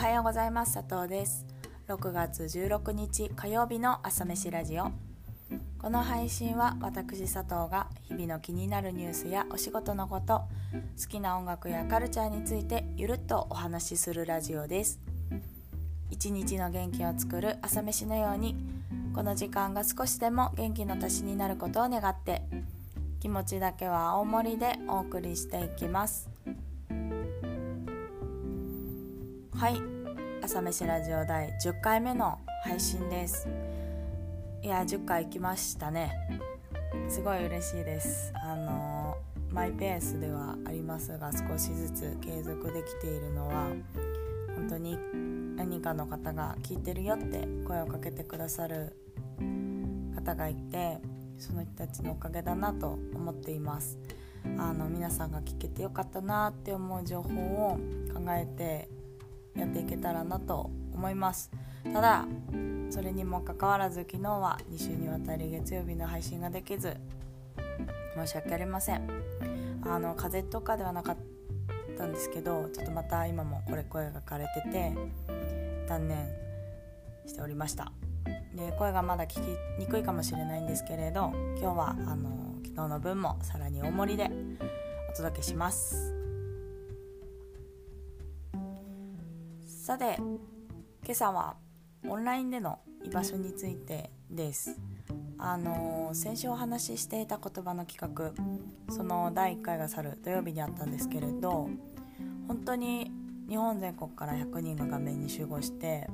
はようございます。佐藤です。6月16日火曜日の朝飯ラジオ。この配信は私佐藤が日々の気になるニュースやお仕事のこと好きな音楽やカルチャーについてゆるっとお話しするラジオです。一日の元気を作る朝飯のようにこの時間が少しでも元気の足しになることを願って気持ちだけは青森でお送りしていきます。はい。朝飯ラジオ第10回目の配信です。いや10回来ましたね。すごい嬉しいです。あのマイペースではありますが少しずつ継続できているのは本当に何かの方が聞いてるよって声をかけてくださる方がいてその人たちのおかげだなと思っています。あの皆さんが聞けてよかったなって思う情報を考えてやっていけたらなと思います。ただそれにもかかわらず昨日は2週にわたり月曜日の配信ができず申し訳ありません。あの風邪とかではなかったんですけどちょっとまた今もこれ声が枯れてて断念しておりました。で声がまだ聞きにくいかもしれないんですけれど今日はあの昨日の分もさらに大盛りでお届けします。さて今朝はオンラインでの居場所についてです。あの先週お話ししていた言葉の企画その第1回が去る土曜日にあったんですけれど本当に日本全国から100人が画面に集合して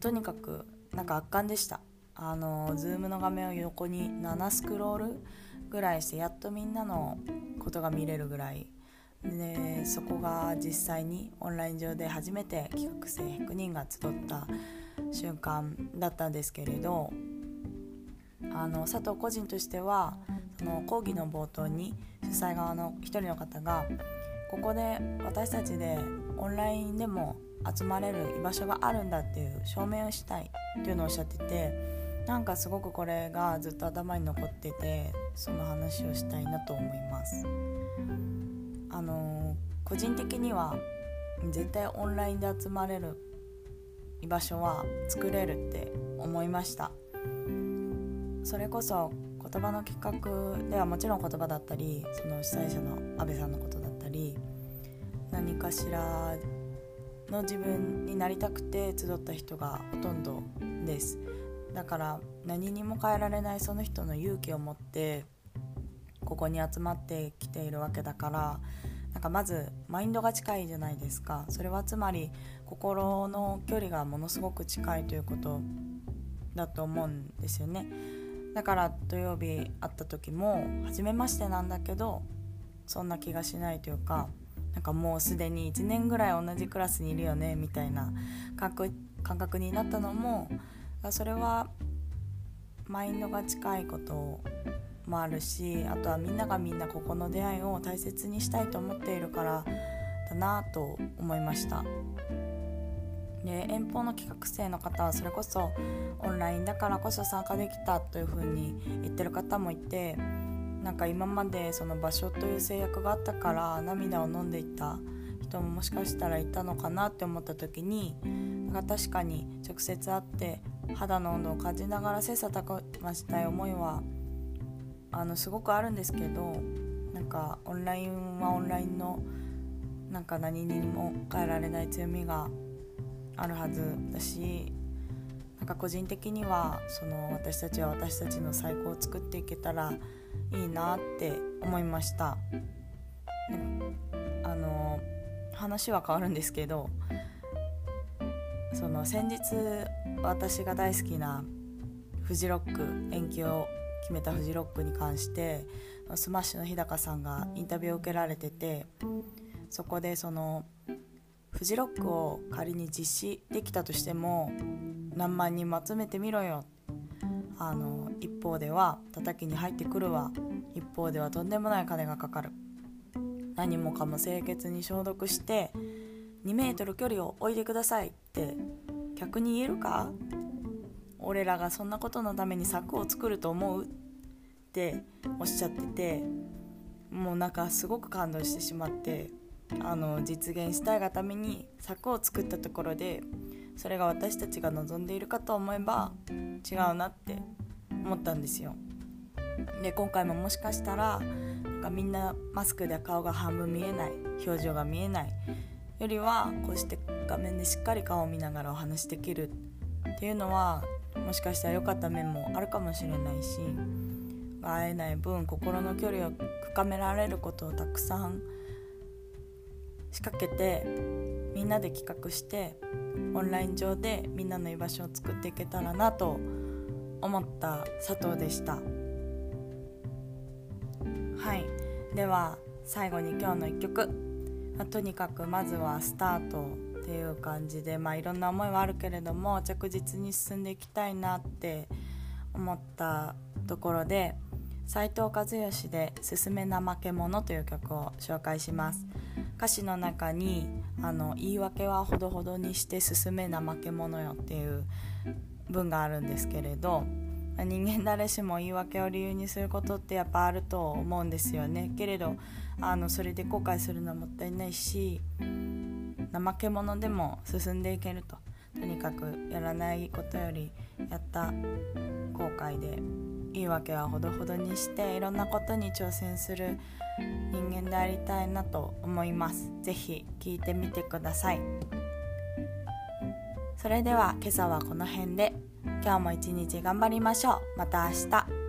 とにかくなんか圧巻でした。あの Zoom の画面を横に7スクロールぐらいしてやっとみんなのことが見れるぐらいでそこが実際にオンライン上で初めて企画生100人が集った瞬間だったんですけれどあの佐藤個人としてはその講義の冒頭に主催側の一人の方がここで私たちでオンラインでも集まれる居場所があるんだっていう証明をしたいっていうのをおっしゃっててなんかすごくこれがずっと頭に残っててその話をしたいなと思います。あの個人的には絶対オンラインで集まれる居場所は作れるって思いました。それこそ言葉の企画ではもちろん言葉だったりその主催者の安倍さんのことだったり何かしらの自分になりたくて集った人がほとんどです。だから何にも変えられないその人の勇気を持ってここに集まってきているわけだからなんかまずマインドが近いじゃないですか。それはつまり心の距離がものすごく近いということだと思うんですよね。だから土曜日会った時も初めましてなんだけどそんな気がしないというかなんかもうすでに1年ぐらい同じクラスにいるよねみたいな感覚になったのもそれはマインドが近いこともあるしあとはみんながみんなここの出会いを大切にしたいと思っているからだなと思いました。で遠方の企画生の方はそれこそオンラインだからこそ参加できたというふうに言ってる方もいてなんか今までその場所という制約があったから涙を飲んでいた人ももしかしたらいたのかなって思った時になんか確かに直接会って肌の温度を感じながら切磋琢磨したい思いはあのすごくあるんですけどなんかオンラインはオンラインのなんか何にも変えられない強みがあるはずだしなんか個人的にはその私たちは私たちの最高を作っていけたらいいなって思いました。あの話は変わるんですけどその先日私が大好きなフジロック延期を決めたフジロックに関してスマッシュの日高さんがインタビューを受けられててそこでそのフジロックを仮に実施できたとしても何万人も集めてみろよ。あの一方では叩きに入ってくるわ。一方ではとんでもない金がかかる。何もかも清潔に消毒して2メートル距離を置いてくださいって客に言えるか？俺らがそんなことのために柵を作ると思うっておっしゃっててもうなんかすごく感動してしまってあの実現したいがために策を作ったところでそれが私たちが望んでいるかと思えば違うなって思ったんですよ。で今回ももしかしたらなんかみんなマスクで顔が半分見えない表情が見えないよりはこうして画面でしっかり顔を見ながらお話できるっていうのはもしかしたら良かった面もあるかもしれないし会えない分心の距離を深められることをたくさん仕掛けてみんなで企画してオンライン上でみんなの居場所を作っていけたらなと思った佐藤でした。はい。では最後に今日の1曲、とにかくまずはスタートっていう感じで、まあ、いろんな思いはあるけれども着実に進んでいきたいなって思ったところで斉藤和義で「すすめ怠け者」という曲を紹介します。歌詞の中にあの「言い訳はほどほどにして進め怠け者よ」っていう文があるんですけれど人間誰しも言い訳を理由にすることってやっぱあると思うんですよね。けれどあのそれで後悔するのはもったいないし怠け者でも進ん。でいけるととにかくやらないことよりやった後悔で言い訳はほどほどにしていろん。なことに挑戦する人間でありたいなと思います是非聞いてみてくださいそれでは今朝はこの辺で今日も一日頑張りましょうまた明日